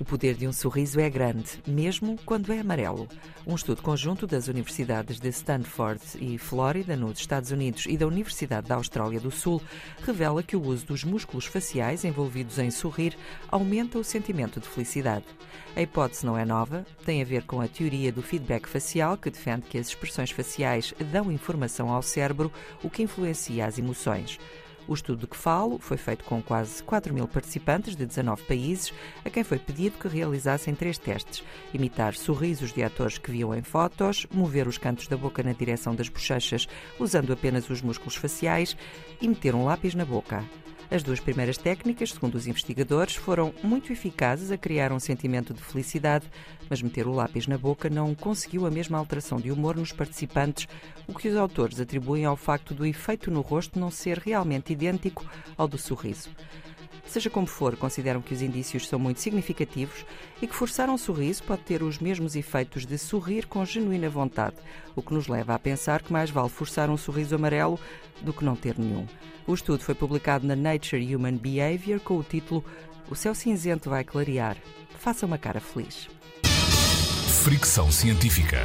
O poder de um sorriso é grande, mesmo quando é amarelo. Um estudo conjunto das universidades de Stanford e Flórida, nos Estados Unidos, e da Universidade da Austrália do Sul, revela que o uso dos músculos faciais envolvidos em sorrir aumenta o sentimento de felicidade. A hipótese não é nova, tem a ver com a teoria do feedback facial, que defende que as expressões faciais dão informação ao cérebro, o que influencia as emoções. O estudo de que falo foi feito com quase 4 mil participantes de 19 países, a quem foi pedido que realizassem três testes: imitar sorrisos de atores que viam em fotos, mover os cantos da boca na direção das bochechas usando apenas os músculos faciais e meter um lápis na boca. As duas primeiras técnicas, segundo os investigadores, foram muito eficazes a criar um sentimento de felicidade, mas meter o lápis na boca não conseguiu a mesma alteração de humor nos participantes, o que os autores atribuem ao facto do efeito no rosto não ser realmente idêntico ao do sorriso. Seja como for, consideram que os indícios são muito significativos e que forçar um sorriso pode ter os mesmos efeitos de sorrir com genuína vontade, o que nos leva a pensar que mais vale forçar um sorriso amarelo do que não ter nenhum. O estudo foi publicado na Nature Human Behavior com o título O céu cinzento vai clarear. Faça uma cara feliz. Fricção Científica.